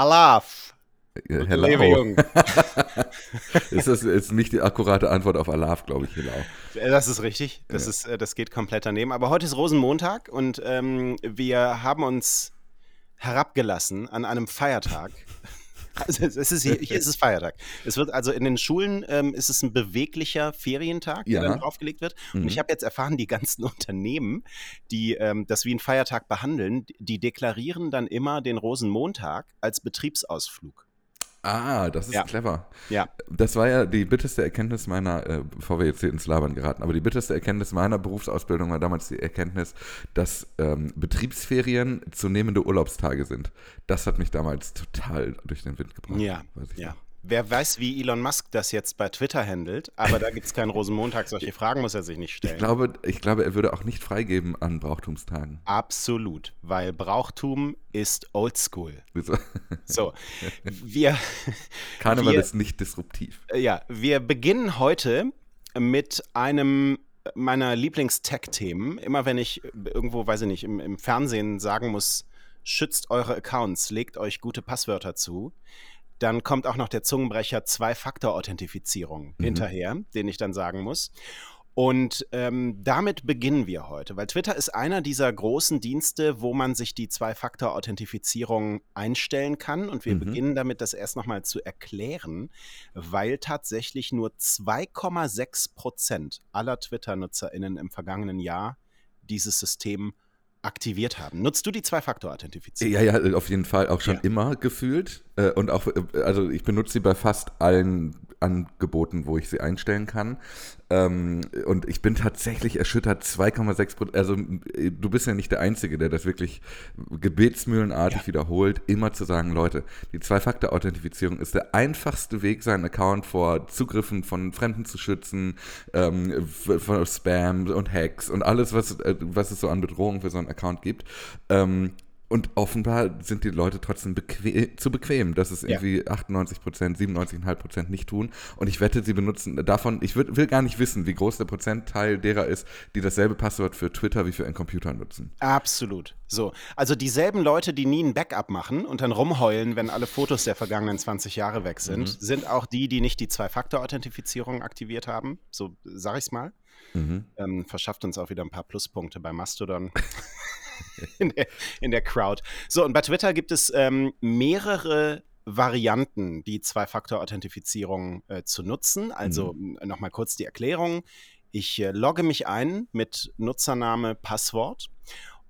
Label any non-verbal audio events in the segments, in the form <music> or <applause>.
Alaf. Ja, hello. Jung. <laughs> ist das jetzt nicht die akkurate Antwort auf Alaf, glaube ich. Äh, Das ist richtig. Das, Ja. ist, äh, das geht komplett daneben. Aber heute ist Rosenmontag und ähm, wir haben uns herabgelassen an einem Feiertag. <laughs> Also es ist hier, hier ist es Feiertag. Es wird also in den Schulen ähm, ist es ein beweglicher Ferientag, der Ja. dann draufgelegt wird. Und Mhm. ich habe jetzt erfahren, die ganzen <laughs> Unternehmen, die ähm, das wie einen Feiertag behandeln, die deklarieren dann immer den Rosenmontag als Betriebsausflug. Ah, das ist Ja. clever. Ja. Das war ja die bitterste Erkenntnis meiner, äh, bevor wir jetzt hier ins Labern geraten, aber die bitterste Erkenntnis meiner Berufsausbildung war damals die Erkenntnis, dass ähm, Betriebsferien zunehmende Urlaubstage sind. Das hat mich damals total durch den Wind gebracht. Ja, ja. noch. Wer weiß, wie Elon Musk das jetzt bei Twitter handelt, aber da gibt es keinen Rosenmontag. Solche Fragen muss er sich nicht Ich stellen. glaube, ich glaube, er würde auch nicht freigeben an Brauchtumstagen. Absolut, weil Brauchtum ist oldschool. Wieso? <laughs> So, wir, Karneval Wir- ist nicht disruptiv. äh, ja, wir beginnen heute mit einem meiner Lieblings-Tech-Themen. Immer wenn ich irgendwo, weiß ich nicht, im, im Fernsehen sagen muss, schützt eure Accounts, legt euch gute Passwörter zu, dann kommt auch noch der Zungenbrecher Zwei-Faktor-Authentifizierung Mhm. hinterher, den ich dann sagen muss. Und ähm, damit beginnen wir heute, weil Twitter ist einer dieser großen Dienste, wo man sich die Zwei-Faktor-Authentifizierung einstellen kann. Und wir Mhm. beginnen damit, das erst nochmal zu erklären, weil tatsächlich nur 2,6 Prozent aller Twitter-NutzerInnen im vergangenen Jahr dieses System aktiviert haben. Nutzt du die Zwei-Faktor-Authentifizierung? Ja, ja, auf jeden Fall auch schon Ja. immer gefühlt. Äh, Und auch, äh, also ich benutze sie bei fast allen Angeboten, wo ich sie einstellen kann. Ähm, Und ich bin tatsächlich erschüttert, 2,6 Prozent. Also äh, du bist ja nicht der Einzige, der das wirklich gebetsmühlenartig Ja. wiederholt, immer zu sagen, Leute, die Zwei-Faktor-Authentifizierung ist der einfachste Weg, seinen Account vor Zugriffen von Fremden zu schützen, ähm, vor Spam und Hacks und alles, was, äh, was es so an Bedrohungen für so einen Account gibt. Ähm, und offenbar sind die Leute trotzdem bequem, zu bequem, dass es Ja. irgendwie 98 Prozent, 97,5 Prozent nicht tun. Und ich wette, sie benutzen davon, ich würd, will gar nicht wissen, wie groß der Prozentteil derer ist, die dasselbe Passwort für Twitter wie für einen Computer nutzen. Absolut. So. Also dieselben Leute, die nie ein Backup machen und dann rumheulen, wenn alle Fotos der vergangenen 20 Jahre weg sind, Mhm. sind auch die, die nicht die Zwei-Faktor-Authentifizierung aktiviert haben. So sag ich's mal. Mhm. Ähm, verschafft uns auch wieder ein paar Pluspunkte bei Mastodon. <laughs> <laughs> in, der, in der Crowd. So, und bei Twitter gibt es ähm, mehrere Varianten, die Zwei-Faktor-Authentifizierung äh, zu nutzen. Also nochmal kurz die Erklärung. Ich äh, logge mich ein mit Nutzername, Passwort.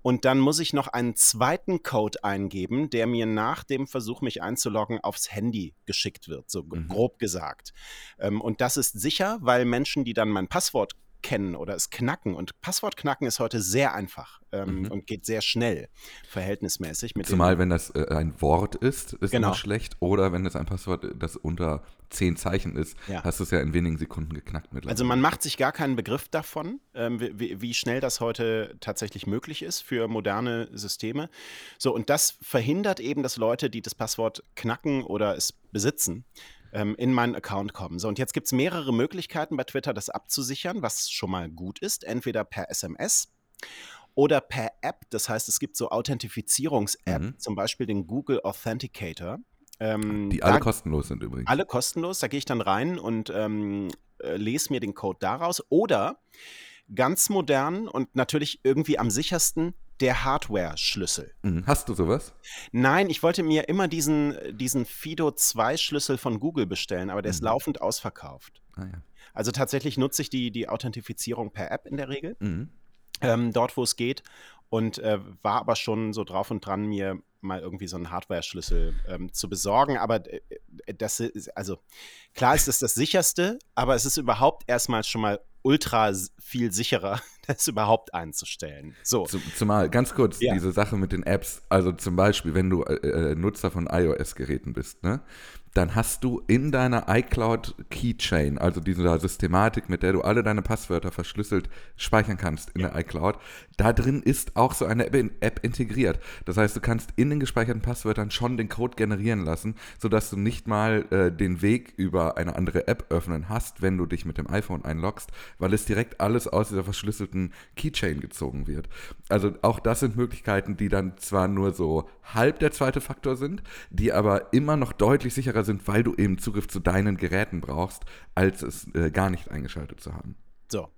Und dann muss ich noch einen zweiten Code eingeben, der mir nach dem Versuch, mich einzuloggen, aufs Handy geschickt wird, so Mhm. grob gesagt. Ähm, und das ist sicher, weil Menschen, die dann mein Passwort kennen oder es knacken, und Passwort knacken ist heute sehr einfach ähm, Mhm. und geht sehr schnell, verhältnismäßig. Zumal, wenn das äh, ein Wort ist, ist Genau. schlecht. Oder wenn es ein Passwort, das unter 10 Zeichen ist, Ja. hast du es ja in wenigen Sekunden geknackt mittlerweile. also man macht sich gar keinen Begriff davon, ähm, wie- wie, wie schnell das heute tatsächlich möglich ist für moderne Systeme. So, und das verhindert eben, dass Leute, die das Passwort knacken oder es besitzen, ähm, in meinen Account kommen. So, und jetzt gibt es mehrere Möglichkeiten bei Twitter, das abzusichern, was schon mal gut ist. Entweder per SMS oder per App. Das heißt, es gibt so Authentifizierungs-App, Mhm. zum Beispiel den Google Authenticator. Ähm, die da- alle kostenlos sind übrigens. alle kostenlos. Da gehe ich dann rein und ähm, äh, lese mir den Code daraus. Oder ganz modern und natürlich irgendwie am sichersten der Hardware-Schlüssel. Mhm. Hast du sowas? Nein, ich wollte mir immer diesen, diesen Fido 2-Schlüssel von Google bestellen, aber der ist Mhm. laufend ausverkauft. Ah, ja. Also tatsächlich nutze ich die, die Authentifizierung per App in der Regel Mhm. ähm, dort, wo es geht. Und äh, war aber schon so drauf und dran, mir mal irgendwie so einen Hardware-Schlüssel ähm, zu besorgen. Aber äh, das ist, also klar ist es das sicherste, aber es ist überhaupt erstmal schon mal ultra viel sicherer, <laughs> das überhaupt einzustellen. So. Zum, zumal, ganz kurz, Ja. diese Sache mit den Apps, also zum Beispiel, wenn du äh, äh, Nutzer von iOS-Geräten bist, ne, dann hast du in deiner iCloud Keychain, also dieser Systematik, mit der du alle deine Passwörter verschlüsselt speichern kannst in Ja. der iCloud, da drin ist auch so eine App, in, App integriert. Das heißt, du kannst in den gespeicherten Passwörtern schon den Code generieren lassen, sodass du nicht mal äh, den Weg über eine andere App öffnen hast, wenn du dich mit dem iPhone einloggst, weil es direkt alles aus dieser verschlüsselten Keychain gezogen wird. Also auch das sind Möglichkeiten, die dann zwar nur so halb der zweite Faktor sind, die aber immer noch deutlich sicherer sind, weil du eben Zugriff zu deinen Geräten brauchst, als es äh, gar nicht eingeschaltet zu haben. So.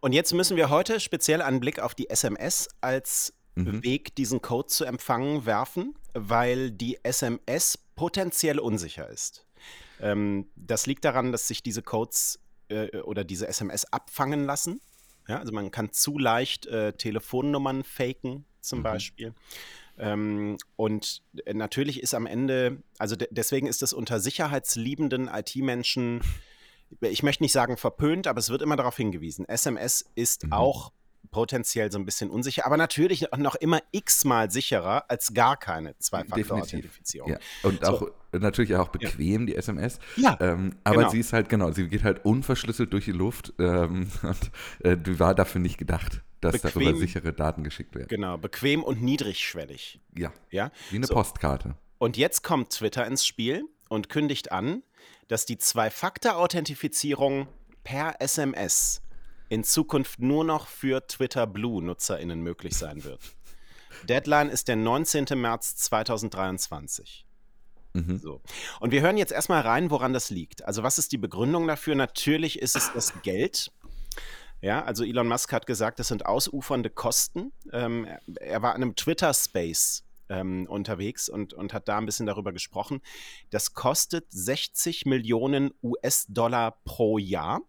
Und jetzt müssen wir heute speziell einen Blick auf die SMS als mhm. Weg, diesen Code zu empfangen, werfen, weil die SMS potenziell unsicher ist. Ähm, das liegt daran, dass sich diese Codes äh, oder diese SMS abfangen lassen. Ja, also man kann zu leicht äh, Telefonnummern faken, zum mhm. Beispiel. Ähm, und äh, natürlich ist am Ende, also de deswegen ist es unter sicherheitsliebenden IT-Menschen, ich möchte nicht sagen verpönt, aber es wird immer darauf hingewiesen. SMS ist mhm. auch potenziell so ein bisschen unsicher, aber natürlich noch immer x-mal sicherer als gar keine Zwei-Faktor-Authentifizierung. Ja. Und so. auch natürlich auch bequem, ja. die SMS. Ja. Ähm, aber genau. sie ist halt, genau, sie geht halt unverschlüsselt durch die Luft ähm, <laughs> und äh, die war dafür nicht gedacht, dass bequem, darüber sichere Daten geschickt werden. Genau, bequem und niedrigschwellig. Ja. ja? Wie eine so. Postkarte. Und jetzt kommt Twitter ins Spiel und kündigt an, dass die Zwei-Faktor-Authentifizierung per SMS in Zukunft nur noch für Twitter Blue-NutzerInnen möglich sein wird. Deadline ist der 19. März 2023. Mhm. So. Und wir hören jetzt erstmal rein, woran das liegt. Also, was ist die Begründung dafür? Natürlich ist es das Geld. Ja, also Elon Musk hat gesagt, das sind ausufernde Kosten. Ähm, er war in einem Twitter-Space ähm, unterwegs und, und hat da ein bisschen darüber gesprochen. Das kostet 60 Millionen US-Dollar pro Jahr.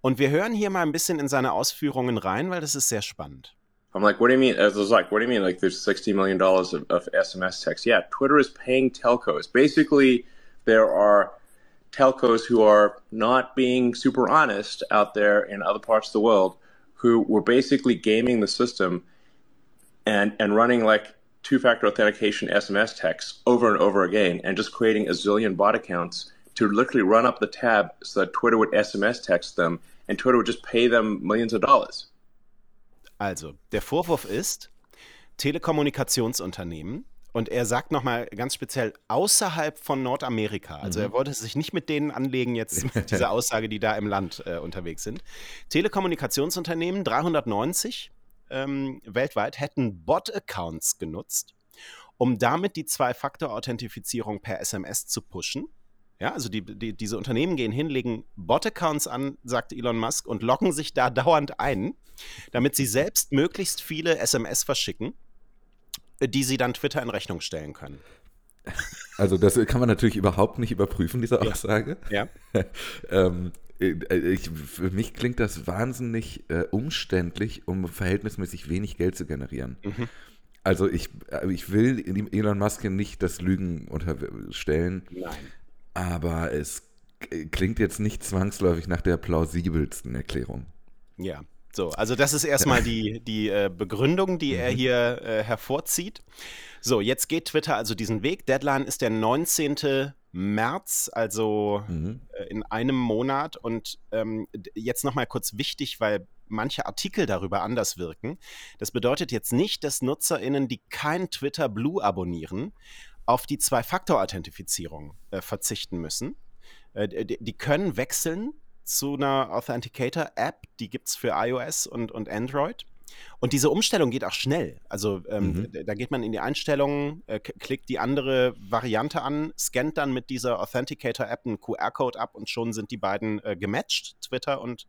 Und wir hören hier mal ein bisschen in seine Ausführungen rein, weil das ist sehr spannend. I'm like, what do you mean? I was like, what do you mean? Like, there's $60 million of, of SMS text. Yeah, Twitter is paying telcos. Basically, there are telcos who are not being super honest out there in other parts of the world who were basically gaming the system and, and running like two factor authentication SMS texts over and over again and just creating a zillion bot accounts to literally run up the tab so that Twitter would SMS text them and Twitter would just pay them millions of dollars. Also, der Vorwurf ist, Telekommunikationsunternehmen, und er sagt nochmal ganz speziell außerhalb von Nordamerika, also mhm. er wollte sich nicht mit denen anlegen, jetzt <laughs> mit dieser Aussage, die da im Land äh, unterwegs sind. Telekommunikationsunternehmen, 390 ähm, weltweit, hätten Bot-Accounts genutzt, um damit die Zwei-Faktor-Authentifizierung per SMS zu pushen. Ja, also die, die, diese Unternehmen gehen hin, legen Bot-Accounts an, sagt Elon Musk, und locken sich da <laughs> dauernd ein, damit sie selbst möglichst viele SMS verschicken, die sie dann Twitter in Rechnung stellen können. Also das kann man natürlich überhaupt nicht überprüfen, diese Aussage. Ja. ja. <laughs> ähm, äh, ich, für mich klingt das wahnsinnig äh, umständlich, um verhältnismäßig wenig Geld zu generieren. Mhm. Also ich, äh, ich will Elon Musk nicht das Lügen unterstellen. Nein aber es klingt jetzt nicht zwangsläufig nach der plausibelsten Erklärung. Ja, so, also das ist erstmal die, die äh, Begründung, die mhm. er hier äh, hervorzieht. So, jetzt geht Twitter also diesen Weg. Deadline ist der 19. März, also mhm. äh, in einem Monat. Und ähm, jetzt nochmal kurz wichtig, weil manche Artikel darüber anders wirken. Das bedeutet jetzt nicht, dass NutzerInnen, die kein Twitter Blue abonnieren, auf die Zwei-Faktor-Authentifizierung äh, verzichten müssen. Äh, die, die, können wechseln zu einer Authenticator-App, die gibt es für iOS und, und Android. Und diese Umstellung geht auch schnell. Also ähm, mhm. da geht man in die Einstellungen, äh, klickt die andere Variante an, scannt dann mit dieser Authenticator-App einen QR-Code ab und schon sind die beiden äh, gematcht, Twitter und,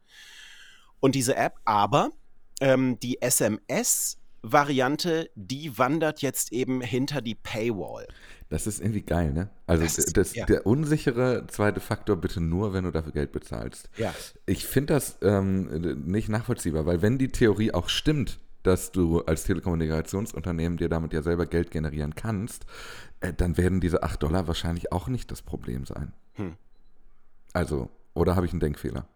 und diese App. Aber ähm, die SMS Variante, die wandert jetzt eben hinter die Paywall. Das ist irgendwie geil, ne? Also das, das ja. der unsichere zweite Faktor bitte nur, wenn du dafür Geld bezahlst. Ja. Ich finde das ähm, nicht nachvollziehbar, weil wenn die Theorie auch stimmt, dass du als Telekommunikationsunternehmen dir damit ja selber Geld generieren kannst, äh, dann werden diese 8 Dollar wahrscheinlich auch nicht das Problem sein. Hm. Also, oder habe ich einen Denkfehler?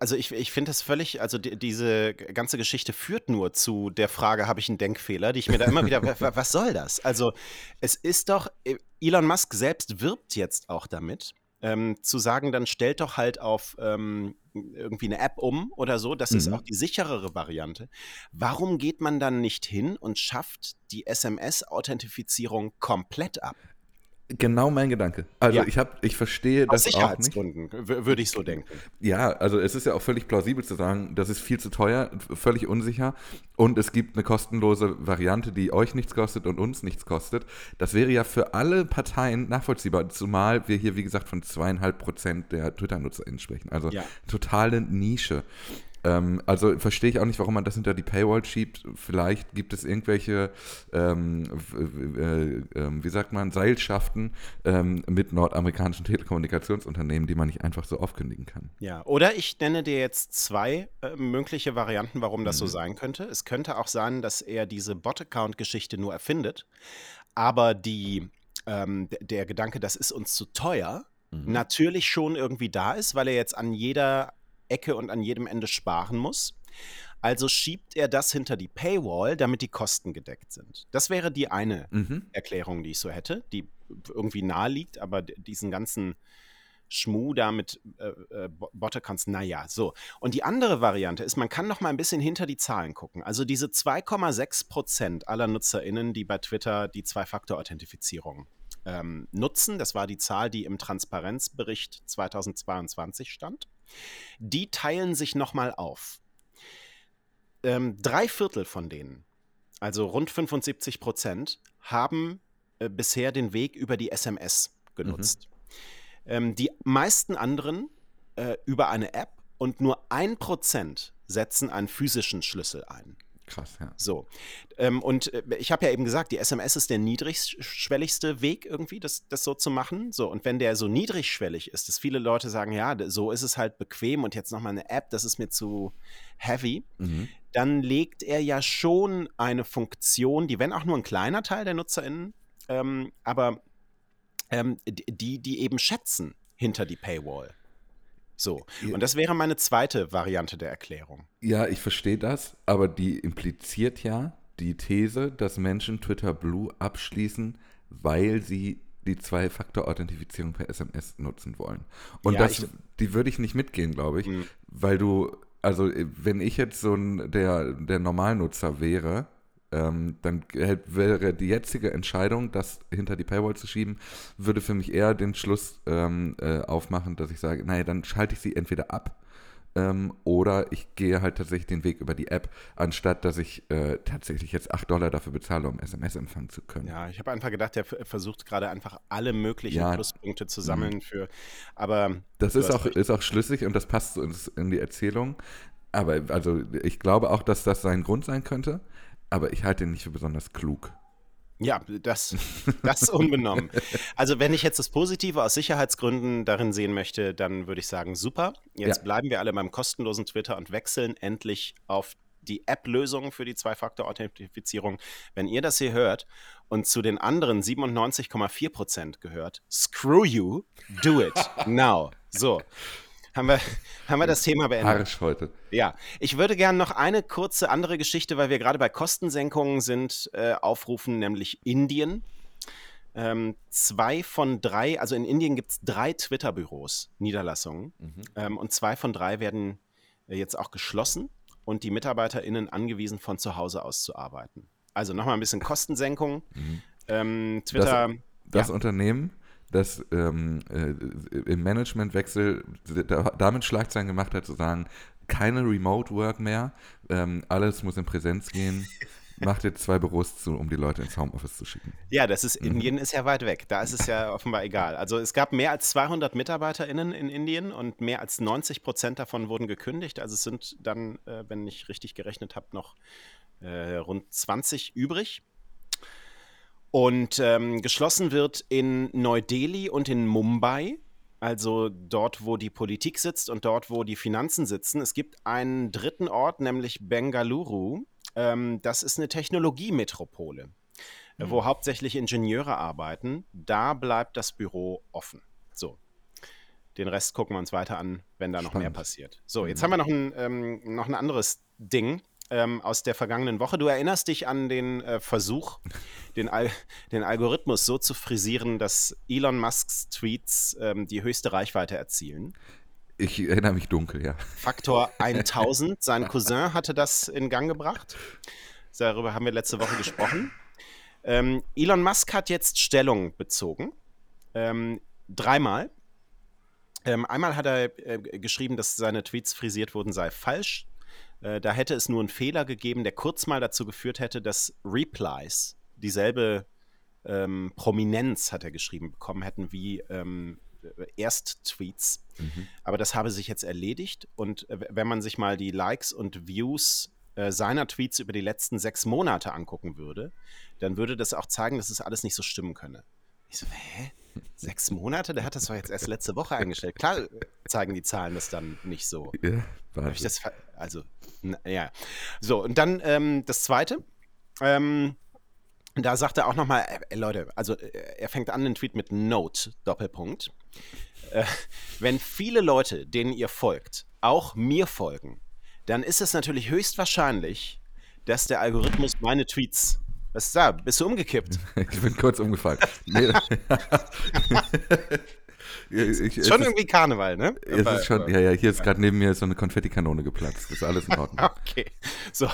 Also ich, ich finde das völlig, also die, diese ganze Geschichte führt nur zu der Frage, habe ich einen Denkfehler, die ich mir da immer wieder, was soll das? Also es ist doch, äh, Elon Musk selbst wirbt jetzt auch damit, ähm, zu sagen, dann stellt doch halt auf ähm, irgendwie eine App um oder so, das mhm. ist auch die sicherere Variante. Warum geht man dann nicht hin und schafft die SMS-Authentifizierung komplett ab? Genau mein Gedanke. Also Ja. ich habe, ich verstehe Aus das auch nicht. Würde ich so denken. Ja, also es ist ja auch völlig plausibel zu sagen, das ist viel zu teuer, völlig unsicher und es gibt eine kostenlose Variante, die euch nichts kostet und uns nichts kostet. Das wäre ja für alle Parteien nachvollziehbar, zumal wir hier, wie gesagt, von zweieinhalb Prozent der Twitter-NutzerInnen sprechen. Also Ja. totale Nische. Ähm, also verstehe ich auch nicht, warum man das hinter die Paywall schiebt. Vielleicht gibt es irgendwelche, ähm, äh, ähm, wie sagt man, Seilschaften ähm, mit nordamerikanischen Telekommunikationsunternehmen, die man nicht einfach so aufkündigen kann. Ja, oder ich nenne dir jetzt zwei äh, mögliche Varianten, warum das so sein könnte. Es könnte auch sein, dass er diese Bot-Account-Geschichte nur erfindet, aber die, ähm, der Gedanke, das ist uns zu teuer, natürlich schon irgendwie da ist, weil er jetzt an jeder Ecke und an jedem Ende sparen muss. Also schiebt er das hinter die Paywall, damit die Kosten gedeckt sind. Das wäre die eine Mhm. Erklärung, die ich so hätte, die irgendwie nahe liegt, aber diesen ganzen Schmuh da mit äh, äh, Bo- Bot-Accounts, naja, so. Und die andere Variante ist, man kann noch mal ein bisschen hinter die Zahlen gucken. Also diese 2,6 Prozent aller NutzerInnen, die bei Twitter die Zwei-Faktor-Authentifizierung ähm, nutzen, das war die Zahl, die im Transparenzbericht 2022 stand, die teilen sich noch mal auf. Ähm, drei Viertel von denen, also rund 75 Prozent, haben äh, bisher den Weg über die SMS genutzt. Ähm, die meisten anderen äh, über eine App und nur ein Prozent setzen einen physischen Schlüssel ein. Krass, ja. So. Ähm, und äh, ich habe ja eben gesagt, die SMS ist der niedrigschwelligste Weg irgendwie, das, das so zu machen. So, und wenn der so niedrigschwellig ist, dass viele Leute sagen, ja, so ist es halt bequem und jetzt nochmal eine App, das ist mir zu heavy, Mhm. dann legt er ja schon eine Funktion, die, wenn auch nur ein kleiner Teil der NutzerInnen, ähm, aber ähm, die, die eben schätzen hinter die Paywall. So. Und das wäre meine zweite Variante der Erklärung. Ja, ich verstehe das, aber die impliziert ja die These, dass Menschen Twitter Blue abschließen, weil sie die Zwei-Faktor-Authentifizierung per SMS nutzen wollen. Und Ja, das, ich- die würde ich nicht mitgehen, glaube ich, Mhm. weil du, also äh, wenn ich jetzt so ein, der, der Normalnutzer wäre, ähm, dann wäre die jetzige Entscheidung, das hinter die Paywall zu schieben, würde für mich eher den Schluss ähm, äh, aufmachen, dass ich sage, naja, dann schalte ich sie entweder ab ähm, oder ich gehe halt tatsächlich den Weg über die App, anstatt dass ich äh, tatsächlich jetzt 8 Dollar dafür bezahle, um SMS empfangen zu können. Ja, ich habe einfach gedacht, er versucht gerade einfach alle möglichen Ja. Mhm. Pluspunkte zu sammeln für. Aber Das ist auch, recht. ist auch schlüssig und das passt so in die Erzählung. Aber also ich glaube auch, dass das sein Grund sein könnte, aber ich halte ihn nicht für besonders klug. Ja, das, das unbenommen. Also wenn ich jetzt das Positive aus Sicherheitsgründen darin sehen möchte, dann würde ich sagen, super. Jetzt Ja. bleiben wir alle beim kostenlosen Twitter und wechseln endlich auf die App-Lösung für die Zwei-Faktor-Authentifizierung. Wenn ihr das hier hört und zu den anderen 97,4 Prozent gehört, screw you, do it <laughs> now. So, haben wir, <laughs> haben wir das Thema beendet. Harsch heute. Ja, ich würde gerne noch eine kurze andere Geschichte, weil wir gerade bei Kostensenkungen sind, äh, aufrufen, nämlich Indien. Ähm, zwei von drei, also in Indien gibt es drei Twitter-Büros, Niederlassungen, ähm, und zwei von drei werden äh, jetzt auch geschlossen und die MitarbeiterInnen angewiesen, von zu Hause aus zu arbeiten. Also nochmal ein bisschen Kostensenkung. Ähm, Twitter, Das Ja. Unternehmen, das ähm, äh, im Managementwechsel da, damit Schlagzeilen gemacht hat, zu sagen, keine Remote Work mehr, ähm, alles muss in Präsenz gehen, <laughs> macht jetzt zwei Büros zu, um die Leute ins Homeoffice zu schicken. Ja, das ist, Indien ist ja weit weg. Da ist es ja offenbar egal. Also es gab mehr als 200 MitarbeiterInnen in Indien und mehr als 90 Prozent davon wurden gekündigt. Also es sind dann, äh, wenn ich richtig gerechnet habe, noch äh, rund 20 übrig. Und ähm, geschlossen wird in Neu-Delhi und in Mumbai, also dort, wo die Politik sitzt und dort, wo die Finanzen sitzen. Es gibt einen dritten Ort, nämlich Bengaluru. Ähm, das ist eine Technologiemetropole, äh, wo hauptsächlich Ingenieure arbeiten. Da bleibt das Büro offen. So. Den Rest gucken wir uns weiter an, wenn da noch mehr Spannend. passiert. So, jetzt haben wir noch ein, ähm, noch ein anderes Ding ähm, aus der vergangenen Woche. Du erinnerst dich an den äh, Versuch, den, Al den Algorithmus so zu frisieren, dass Elon Musks Tweets ähm, die höchste Reichweite erzielen. Ich erinnere mich dunkel, ja. Faktor <laughs> 1000. Sein Cousin hatte das in Gang gebracht. Darüber haben wir letzte Woche gesprochen. Ähm, Elon Musk hat jetzt Stellung bezogen ähm, dreimal. Ähm, einmal hat er äh, geschrieben, dass seine Tweets frisiert wurden, sei falsch. Äh, da hätte es nur einen Fehler gegeben, der kurz mal dazu geführt hätte, dass Replies dieselbe ähm, Prominenz, hat er geschrieben, bekommen hätten wie ähm, Erst-Tweets. Mhm. Aber das habe sich jetzt erledigt. Und äh, wenn man sich mal die Likes und Views äh, seiner Tweets über die letzten sechs Monate angucken würde, dann würde das auch zeigen, dass es das alles nicht so stimmen könne. Ich so, hä? Sechs Monate? Der hat das doch jetzt erst letzte Woche eingestellt. Klar zeigen die Zahlen das dann nicht so. Ja. Ich das, also, ja. So, und dann ähm, das Zweite. Ähm, da sagt er auch nochmal, äh, Leute, also äh, er fängt an den Tweet mit Note, Doppelpunkt. Äh, wenn viele Leute, denen ihr folgt, auch mir folgen, dann ist es natürlich höchstwahrscheinlich, dass der Algorithmus meine Tweets was ist da? Bist du umgekippt? <laughs> ich bin kurz umgefallen. Nee. <laughs> <laughs> ich, ich, schon irgendwie Karneval, ne? Es ist schon, ja, ja, hier ist gerade neben mir so eine Konfettikanone geplatzt. Ist alles in Ordnung. okay. So,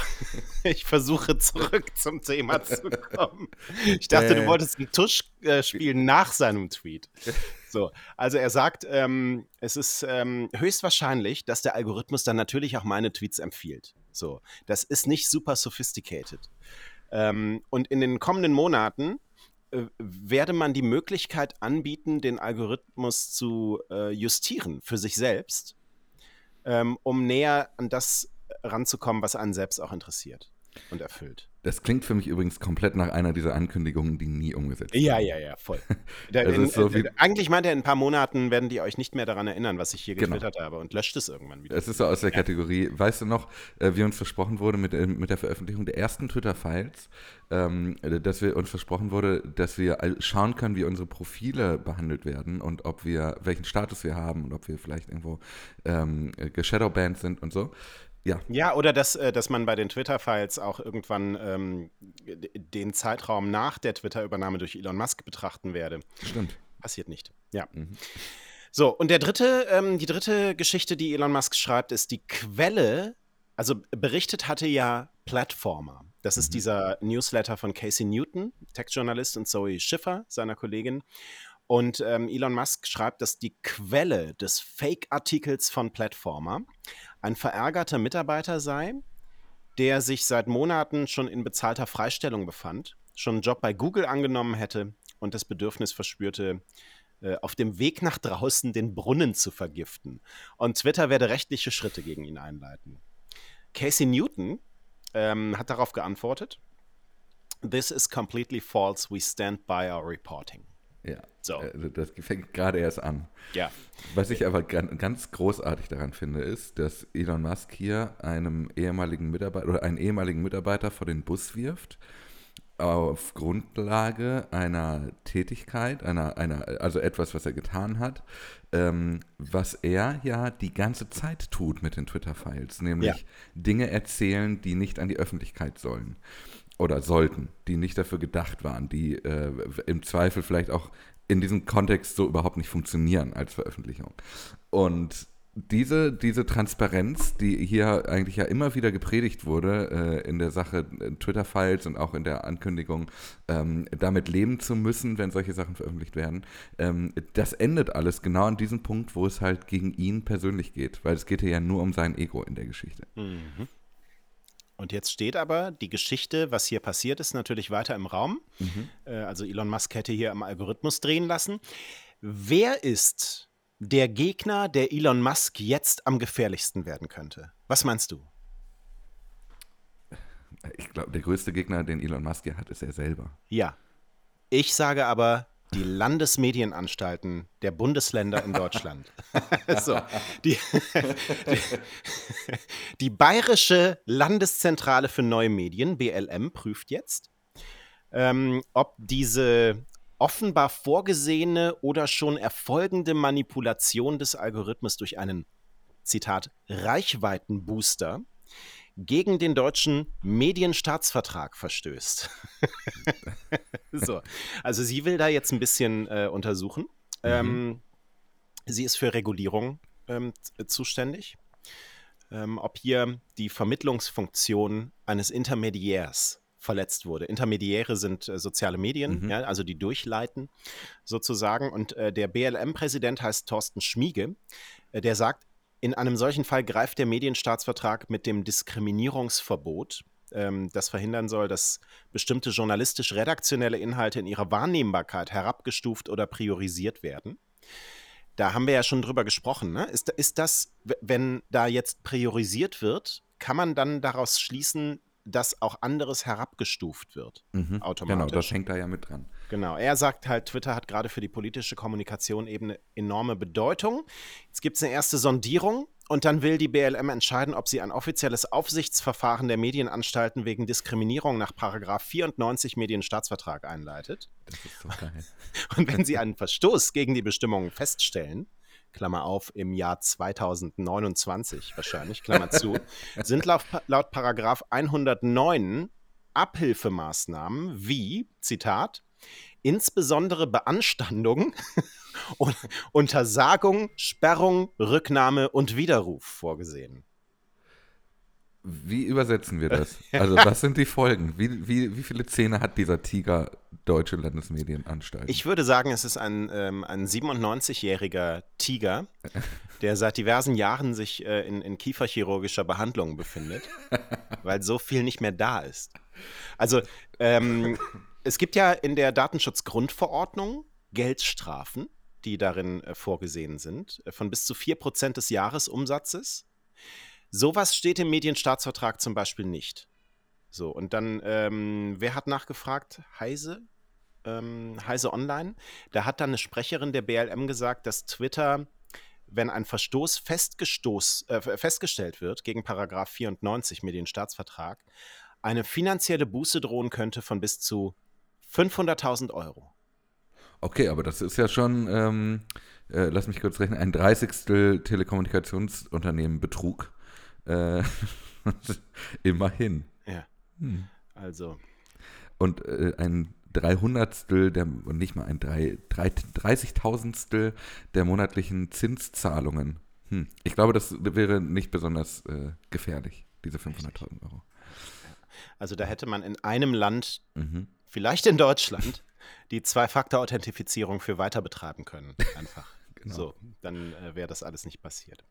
ich versuche zurück zum Thema zu kommen. Ich dachte, äh. du wolltest einen Tusch äh, spielen nach seinem Tweet. So, also er sagt, ähm, es ist ähm, höchstwahrscheinlich, dass der Algorithmus dann natürlich auch meine Tweets empfiehlt. So, das ist nicht super sophisticated. Ähm, und in den kommenden Monaten äh, werde man die Möglichkeit anbieten, den Algorithmus zu äh, justieren für sich selbst, ähm, um näher an das ranzukommen, was einen selbst auch interessiert und erfüllt. Das klingt für mich übrigens komplett nach einer dieser Ankündigungen, die nie umgesetzt werden. Ja, ja, ja, voll. <laughs> Da, in, so äh, eigentlich meint er, in ein paar Monaten werden die euch nicht mehr daran erinnern, was ich hier genau. getwittert habe und löscht es irgendwann wieder. Es ist so aus der ja. Kategorie, weißt du noch, äh, wie uns versprochen wurde mit, äh, mit der Veröffentlichung der ersten Twitter-Files, ähm, dass wir uns versprochen wurde, dass wir schauen können, wie unsere Profile behandelt werden und ob wir, welchen Status wir haben und ob wir vielleicht irgendwo ähm, geshadowbanned sind und so. Ja. Ja, oder dass, äh, dass man bei den Twitter-Files auch irgendwann ähm, den Zeitraum nach der Twitter-Übernahme durch Elon Musk betrachten werde. Stimmt. Passiert nicht. Ja. Mhm. So, und der dritte, ähm, die dritte Geschichte, die Elon Musk schreibt, ist die Quelle. Also berichtet hatte ja Platformer. Das ist mhm. dieser Newsletter von Casey Newton, Tech-Journalist, und Zoe Schiffer, seiner Kollegin. Und ähm, Elon Musk schreibt, dass die Quelle des Fake-Artikels von Platformer ein verärgerter Mitarbeiter sei, der sich seit Monaten schon in bezahlter Freistellung befand, schon einen Job bei Google angenommen hätte und das Bedürfnis verspürte, äh, auf dem Weg nach draußen den Brunnen zu vergiften. Und Twitter werde rechtliche Schritte gegen ihn einleiten. Casey Newton ähm, hat darauf geantwortet: This is completely false. We stand by our reporting. Ja. So. Also das fängt gerade erst an. Ja. Was ich aber ganz großartig daran finde, ist, dass Elon Musk hier einem ehemaligen Mitarbeiter oder einen ehemaligen Mitarbeiter vor den Bus wirft auf Grundlage einer Tätigkeit, einer, einer, also etwas, was er getan hat, ähm, was er ja die ganze Zeit tut mit den Twitter-Files, nämlich ja. Dinge erzählen, die nicht an die Öffentlichkeit sollen oder sollten, die nicht dafür gedacht waren, die äh, im Zweifel vielleicht auch in diesem Kontext so überhaupt nicht funktionieren als Veröffentlichung. Und diese, diese Transparenz, die hier eigentlich ja immer wieder gepredigt wurde äh, in der Sache äh, Twitter-Files und auch in der Ankündigung, ähm, damit leben zu müssen, wenn solche Sachen veröffentlicht werden, ähm, das endet alles genau an diesem Punkt, wo es halt gegen ihn persönlich geht, weil es geht ja nur um sein Ego in der Geschichte. Mhm. Und jetzt steht aber die Geschichte, was hier passiert ist, natürlich weiter im Raum. Mhm. Äh, also Elon Musk hätte hier am Algorithmus drehen lassen. Wer ist der Gegner, der Elon Musk jetzt am gefährlichsten werden könnte? Was meinst du? Ich glaube, der größte Gegner, den Elon Musk hier hat, ist er selber. Ja. Ich sage aber die Landesmedienanstalten der Bundesländer in Deutschland. <laughs> so, die, die, <laughs> die, Bayerische Landeszentrale für neue Medien, BLM, prüft jetzt, ähm, ob diese offenbar vorgesehene oder schon erfolgende Manipulation des Algorithmus durch einen, Zitat, Reichweitenbooster gegen den deutschen Medienstaatsvertrag verstößt. <laughs> so, also sie will da jetzt ein bisschen äh, untersuchen. Mhm. Ähm, sie ist für Regulierung ähm, zuständig. Ähm, ob hier die Vermittlungsfunktion eines Intermediärs verletzt wurde. Intermediäre sind äh, soziale Medien, Mhm. ja, also die durchleiten sozusagen. Und äh, der BLM-Präsident heißt Thorsten Schmiege, äh, der sagt, in einem solchen Fall greift der Medienstaatsvertrag mit dem Diskriminierungsverbot, ähm, das verhindern soll, dass bestimmte journalistisch-redaktionelle Inhalte in ihrer Wahrnehmbarkeit herabgestuft oder priorisiert werden. Da haben wir ja schon drüber gesprochen. Ne? Ist, ist das, wenn da jetzt priorisiert wird, kann man dann daraus schließen, dass auch anderes herabgestuft wird? Mhm. automatisch. Genau, das hängt da ja mit dran. Genau, er sagt halt, Twitter hat gerade für die politische Kommunikation eben eine enorme Bedeutung. Jetzt gibt es eine erste Sondierung und dann will die BLM entscheiden, ob sie ein offizielles Aufsichtsverfahren der Medienanstalten wegen Diskriminierung nach Paragraph 94 Medienstaatsvertrag einleitet. Das ist so geil. <laughs> Und wenn sie einen Verstoß gegen die Bestimmungen feststellen, Klammer auf, im Jahr 2029 wahrscheinlich, Klammer zu, <laughs> sind laut, laut Paragraph 109 Abhilfemaßnahmen wie, Zitat, insbesondere Beanstandung, <laughs> Un- Untersagung, Sperrung, Rücknahme und Widerruf vorgesehen. Wie übersetzen wir das? <laughs> Also, was sind die Folgen? Wie, wie, wie viele Zähne hat dieser Tiger Deutsche Landesmedienanstalt? Ich würde sagen, es ist ein, ähm, ein 97-jähriger Tiger, <laughs> der seit diversen Jahren sich äh, in, in kieferchirurgischer Behandlung befindet, weil so viel nicht mehr da ist. Also, ähm, es gibt ja in der Datenschutzgrundverordnung Geldstrafen, die darin äh, vorgesehen sind, äh, von bis zu 4% des Jahresumsatzes. Sowas steht im Medienstaatsvertrag zum Beispiel nicht. So, und dann, ähm, wer hat nachgefragt? Heise? ähm, Heise Online. Da hat dann eine Sprecherin der BLM gesagt, dass Twitter, wenn ein Verstoß äh, festgestellt wird gegen Paragraph 94 Medienstaatsvertrag, eine finanzielle Buße drohen könnte von bis zu 500.000 Euro. Okay, aber das ist ja schon, ähm, äh, lass mich kurz rechnen, ein Dreißigstel Telekommunikationsunternehmen Betrug. Äh, <laughs> immerhin. Ja. Hm. Also, Und äh, ein Dreihundertstel der, und nicht mal ein drei, drei, Dreißigtausendstel der monatlichen Zinszahlungen. Hm. Ich glaube, das wäre nicht besonders äh, gefährlich, diese 500.000 Euro. also da hätte man in einem Land, Mhm. Vielleicht in Deutschland, die Zwei-Faktor-Authentifizierung für weiter betreiben können. Einfach. <laughs> Genau. So, dann äh, wäre das alles nicht passiert.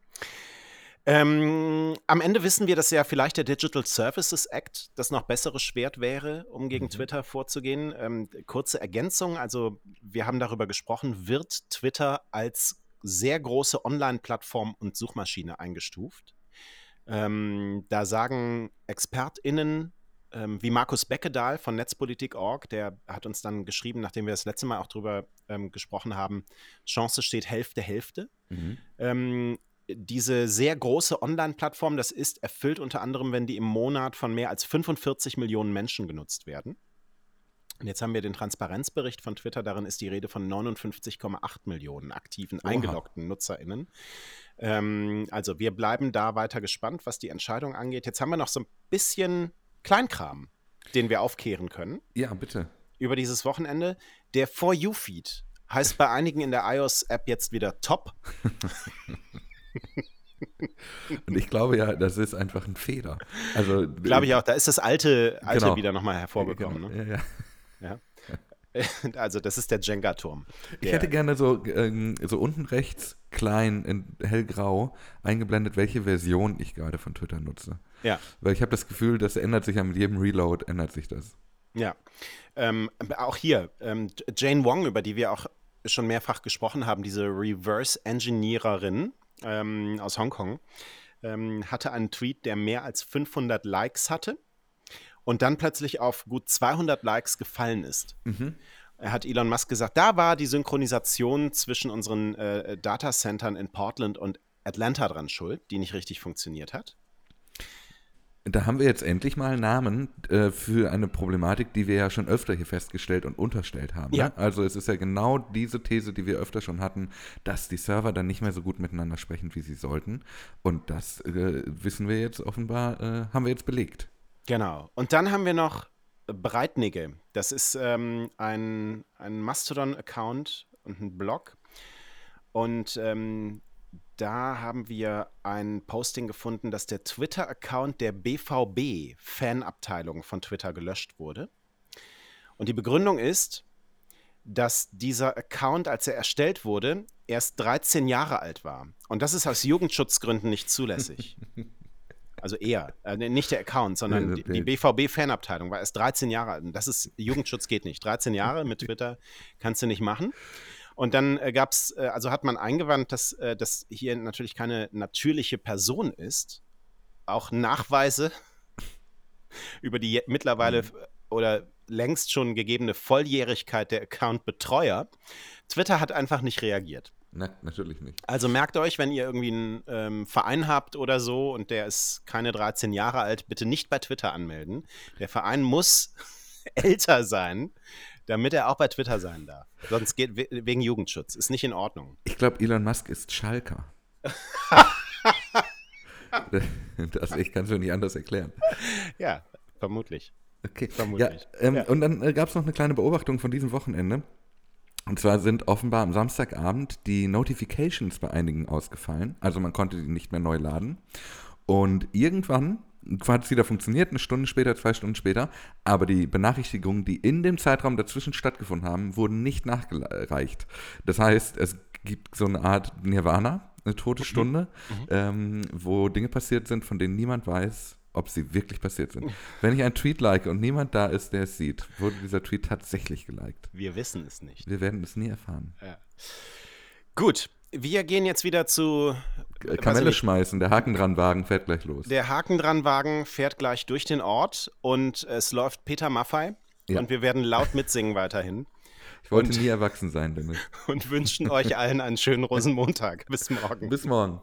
Ähm, am Ende wissen wir, dass ja vielleicht der Digital Services Act das noch bessere Schwert wäre, um gegen Mhm. Twitter vorzugehen. Ähm, kurze Ergänzung, also wir haben darüber gesprochen, wird Twitter als sehr große Online-Plattform und Suchmaschine eingestuft. Ähm, da sagen ExpertInnen ähm, wie Markus Beckedahl von Netzpolitik.org, der hat uns dann geschrieben, nachdem wir das letzte Mal auch drüber ähm, gesprochen haben, Chance steht Hälfte, Hälfte. Mhm. Ähm, diese sehr große Online-Plattform, das ist erfüllt unter anderem, wenn die im Monat von mehr als 45 Millionen Menschen genutzt werden. Und jetzt haben wir den Transparenzbericht von Twitter, darin ist die Rede von 59,8 Millionen aktiven, Oha. eingeloggten NutzerInnen. Ähm, also wir bleiben da weiter gespannt, was die Entscheidung angeht. Jetzt haben wir noch so ein bisschen Kleinkram, den wir aufkehren können Ja, bitte. über dieses Wochenende. Der For You-Feed heißt bei einigen in der iOS-App jetzt wieder Top. <laughs> Und ich glaube ja, das ist einfach ein Fehler. Also Glaube ich auch, da ist das alte, alte Genau. wieder nochmal hervorgekommen. Genau. Ne? Ja, ja. <laughs> Also das ist der Jenga-Turm. Ich hätte gerne so, ähm, so unten rechts klein in hellgrau eingeblendet, welche Version ich gerade von Twitter nutze. Ja, Weil ich habe das Gefühl, das ändert sich ja mit jedem Reload, ändert sich das. ja. Ähm, auch hier, ähm, Jane Wong, über die wir auch schon mehrfach gesprochen haben, diese Reverse-Engineererin ähm, aus Hongkong, ähm, hatte einen Tweet, der mehr als 500 Likes hatte und dann plötzlich auf gut 200 Likes gefallen ist. Mhm. Er hat Elon Musk gesagt, da war die Synchronisation zwischen unseren äh, Datacentern in Portland und Atlanta dran schuld, die nicht richtig funktioniert hat. Da haben wir jetzt endlich mal Namen äh, für eine Problematik, die wir ja schon öfter hier festgestellt und unterstellt haben. Ja. Ne? Also es ist ja genau diese These, die wir öfter schon hatten, dass die Server dann nicht mehr so gut miteinander sprechen, wie sie sollten. Und das äh, wissen wir jetzt offenbar, äh, haben wir jetzt belegt. Genau. Und dann haben wir noch Breitnigge. Das ist ähm, ein, ein Mastodon-Account und ein Blog. Und ähm, da haben wir ein Posting gefunden, dass der Twitter-Account der BVB-Fanabteilung von Twitter gelöscht wurde. Und die Begründung ist, dass dieser Account, als er erstellt wurde, erst 13 Jahre alt war. Und das ist aus Jugendschutzgründen nicht zulässig. <laughs> Also er, äh, nicht der Account, sondern die, die BVB-Fanabteilung war erst 13 Jahre alt. Und das ist, Jugendschutz geht nicht. 13 Jahre mit Twitter kannst du nicht machen. Und dann äh, gab es, äh, also hat man eingewandt, dass äh, das hier natürlich keine natürliche Person ist. Auch Nachweise <laughs> über die mittlerweile mhm. oder längst schon gegebene Volljährigkeit der Account-Betreuer. Twitter hat einfach nicht reagiert. Na, natürlich nicht. Also merkt euch, wenn ihr irgendwie einen ähm, Verein habt oder so und der ist keine 13 Jahre alt, bitte nicht bei Twitter anmelden. Der Verein muss <laughs> älter sein, damit er auch bei Twitter sein darf. Sonst geht wegen Jugendschutz. Ist nicht in Ordnung. Ich glaube, Elon Musk ist Schalker. <laughs> das, ich kann es mir nicht anders erklären. Ja, vermutlich. Okay. Vermutlich. Ja, ähm, ja. Und dann äh, gab es noch eine kleine Beobachtung von diesem Wochenende. Und zwar sind offenbar am Samstagabend die Notifications bei einigen ausgefallen. Also man konnte die nicht mehr neu laden. Und irgendwann hat es wieder funktioniert, eine Stunde später, zwei Stunden später. Aber die Benachrichtigungen, die in dem Zeitraum dazwischen stattgefunden haben, wurden nicht nachgereicht. Das heißt, es gibt so eine Art Nirvana, eine tote mhm. Stunde, mhm. ähm, wo Dinge passiert sind, von denen niemand weiß, ob sie wirklich passiert sind. Wenn ich einen Tweet like und niemand da ist, der es sieht, wurde dieser Tweet tatsächlich geliked. Wir wissen es nicht. Wir werden es nie erfahren. Ja. Gut, wir gehen jetzt wieder zu. Kamelle schmeißen, der Haken dran Wagen fährt gleich los. Der Haken dran Wagen fährt gleich durch den Ort und es läuft Peter Maffei ja. und wir werden laut mitsingen weiterhin. Ich wollte und, nie erwachsen sein damit. <laughs> Und wünschen euch allen einen schönen Rosenmontag. Bis morgen. Bis morgen.